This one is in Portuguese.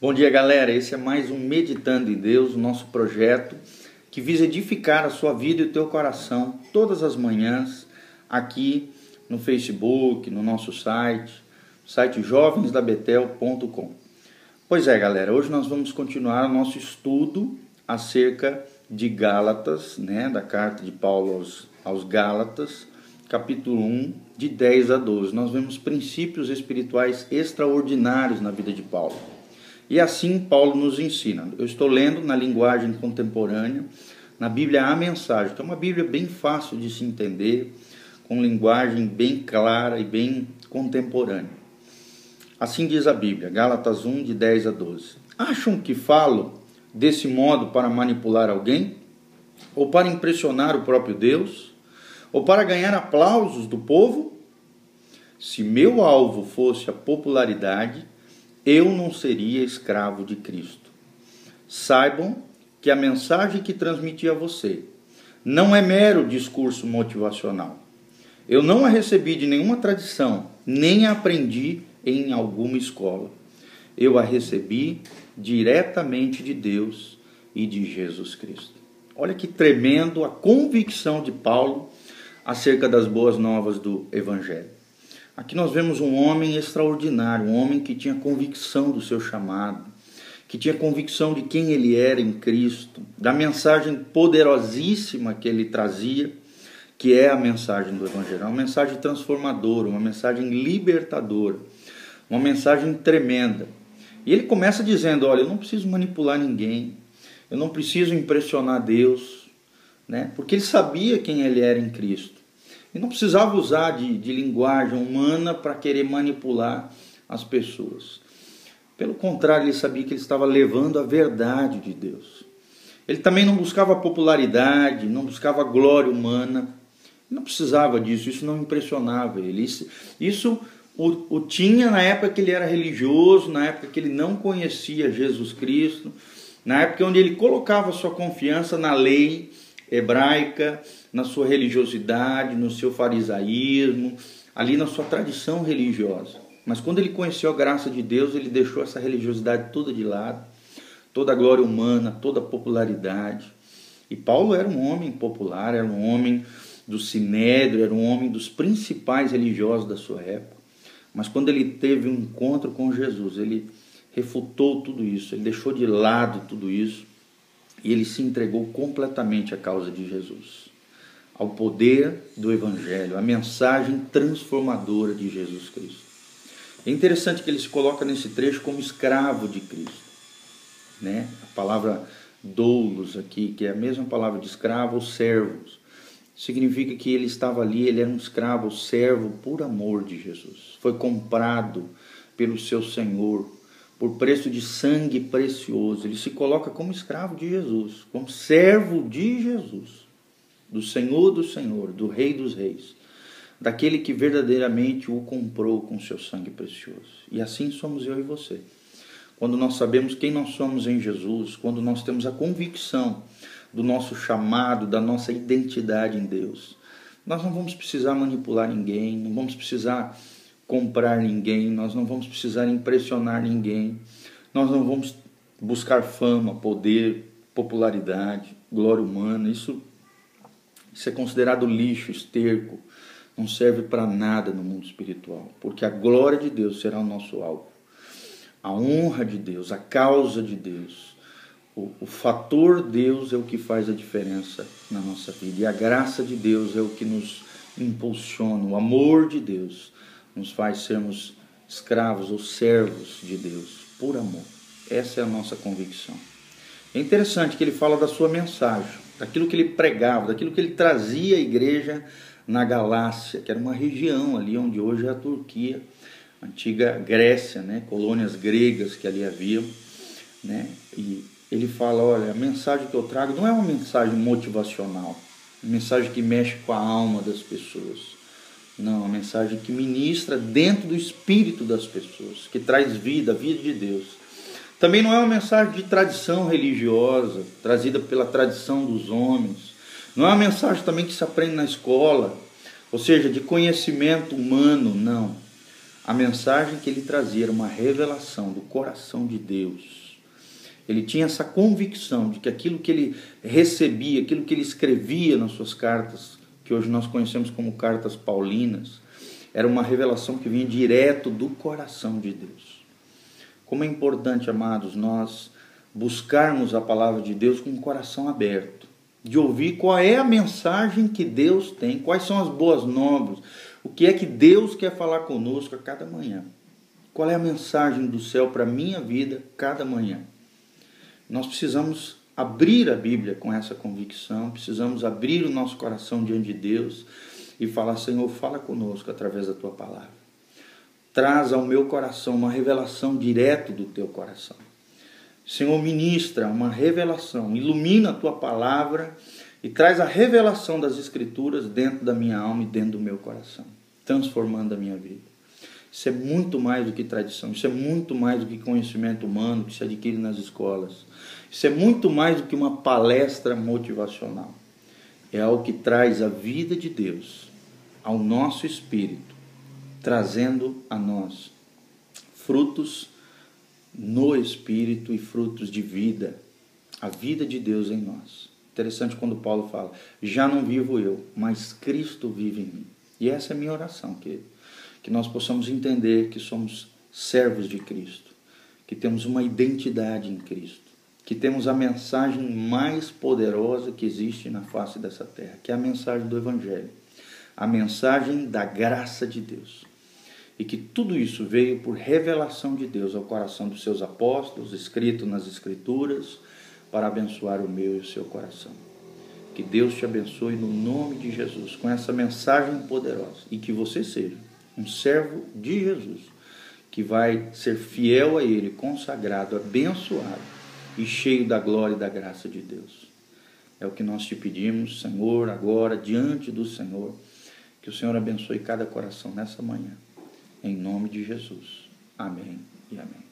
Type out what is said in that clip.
Bom dia, galera. Esse é mais um Meditando em Deus, nosso projeto que visa edificar a sua vida e o teu coração todas as manhãs aqui no Facebook, no nosso site, site jovensdabetel.com. Pois é, galera, hoje nós vamos continuar o nosso estudo acerca de Gálatas, né, da carta de Paulo aos, aos Gálatas, capítulo 1, de 10 a 12. Nós vemos princípios espirituais extraordinários na vida de Paulo. E assim Paulo nos ensina. Eu estou lendo na linguagem contemporânea, na Bíblia A Mensagem, que é uma Bíblia bem fácil de se entender, com linguagem bem clara e bem contemporânea. Assim diz a Bíblia, Gálatas 1, de 10 a 12. Acham que falo desse modo para manipular alguém? Ou para impressionar o próprio Deus? Ou para ganhar aplausos do povo? Se meu alvo fosse a popularidade, eu não seria escravo de Cristo. Saibam que a mensagem que transmiti a você não é mero discurso motivacional. Eu não a recebi de nenhuma tradição, nem a aprendi em alguma escola. Eu a recebi diretamente de Deus e de Jesus Cristo. Olha que tremendo a convicção de Paulo acerca das boas novas do Evangelho. Aqui nós vemos um homem extraordinário, um homem que tinha convicção do seu chamado, que tinha convicção de quem ele era em Cristo, da mensagem poderosíssima que ele trazia, que é a mensagem do Evangelho, uma mensagem transformadora, uma mensagem libertadora, uma mensagem tremenda. E ele começa dizendo: Olha, eu não preciso manipular ninguém, eu não preciso impressionar Deus, né? porque ele sabia quem ele era em Cristo. E não precisava usar de, de linguagem humana para querer manipular as pessoas. Pelo contrário, ele sabia que ele estava levando a verdade de Deus. Ele também não buscava popularidade, não buscava glória humana. Não precisava disso, isso não impressionava ele. Isso, isso o, o tinha na época que ele era religioso, na época que ele não conhecia Jesus Cristo, na época onde ele colocava sua confiança na lei hebraica, na sua religiosidade, no seu farisaísmo, ali na sua tradição religiosa. Mas quando ele conheceu a graça de Deus, ele deixou essa religiosidade toda de lado, toda a glória humana, toda a popularidade. E Paulo era um homem popular, era um homem do sinédrio, era um homem dos principais religiosos da sua época. Mas quando ele teve um encontro com Jesus, ele refutou tudo isso, ele deixou de lado tudo isso e ele se entregou completamente à causa de Jesus, ao poder do Evangelho, à mensagem transformadora de Jesus Cristo. É interessante que ele se coloca nesse trecho como escravo de Cristo. Né? A palavra doulos aqui, que é a mesma palavra de escravo ou servos, significa que ele estava ali, ele era um escravo, servo por amor de Jesus. Foi comprado pelo seu Senhor por preço de sangue precioso. Ele se coloca como escravo de Jesus, como servo de Jesus, do Senhor do Senhor, do Rei dos Reis, daquele que verdadeiramente o comprou com seu sangue precioso. E assim somos eu e você. Quando nós sabemos quem nós somos em Jesus, quando nós temos a convicção do nosso chamado, da nossa identidade em Deus, nós não vamos precisar manipular ninguém, não vamos precisar comprar ninguém, nós não vamos precisar impressionar ninguém, nós não vamos buscar fama, poder, popularidade, glória humana. Isso, isso é considerado lixo, esterco, não serve para nada no mundo espiritual, porque a glória de Deus será o nosso alvo. A honra de Deus, a causa de Deus, o, o fator Deus é o que faz a diferença na nossa vida, e a graça de Deus é o que nos impulsiona, o amor de Deus nos faz sermos escravos ou servos de Deus por amor. Essa é a nossa convicção. É interessante que ele fala da sua mensagem, daquilo que ele pregava, daquilo que ele trazia à igreja na Galácia, que era uma região ali onde hoje é a Turquia, antiga Grécia, né, colônias gregas que ali haviam, né? E ele fala, olha, a mensagem que eu trago não é uma mensagem motivacional, uma mensagem que mexe com a alma das pessoas não, uma mensagem que ministra dentro do espírito das pessoas, que traz vida, a vida de Deus. Também não é uma mensagem de tradição religiosa, trazida pela tradição dos homens. Não é uma mensagem também que se aprende na escola, ou seja, de conhecimento humano, não. A mensagem que ele trazia era uma revelação do coração de Deus. Ele tinha essa convicção de que aquilo que ele recebia, aquilo que ele escrevia nas suas cartas, que hoje nós conhecemos como cartas paulinas, era uma revelação que vinha direto do coração de Deus. Como é importante, amados, nós buscarmos a palavra de Deus com o coração aberto, de ouvir qual é a mensagem que Deus tem, quais são as boas novas, o que é que Deus quer falar conosco a cada manhã? Qual é a mensagem do céu para a minha vida cada manhã? Nós precisamos abrir a Bíblia com essa convicção, precisamos abrir o nosso coração diante de Deus e falar: Senhor, fala conosco através da tua palavra. Traz ao meu coração uma revelação direto do teu coração. Senhor, ministra uma revelação, ilumina a tua palavra e traz a revelação das Escrituras dentro da minha alma e dentro do meu coração, transformando a minha vida. Isso é muito mais do que tradição, isso é muito mais do que conhecimento humano que se adquire nas escolas. Isso é muito mais do que uma palestra motivacional. É algo que traz a vida de Deus ao nosso espírito, trazendo a nós frutos no espírito e frutos de vida, a vida de Deus em nós. Interessante quando Paulo fala: Já não vivo eu, mas Cristo vive em mim. E essa é a minha oração, que, que nós possamos entender que somos servos de Cristo, que temos uma identidade em Cristo, que temos a mensagem mais poderosa que existe na face dessa terra, que é a mensagem do Evangelho, a mensagem da graça de Deus. E que tudo isso veio por revelação de Deus ao coração dos seus apóstolos, escrito nas Escrituras para abençoar o meu e o seu coração. Que Deus te abençoe no nome de Jesus com essa mensagem poderosa e que você seja um servo de Jesus que vai ser fiel a Ele, consagrado, abençoado e cheio da glória e da graça de Deus. É o que nós te pedimos, Senhor, agora, diante do Senhor. Que o Senhor abençoe cada coração nessa manhã. Em nome de Jesus. Amém e amém.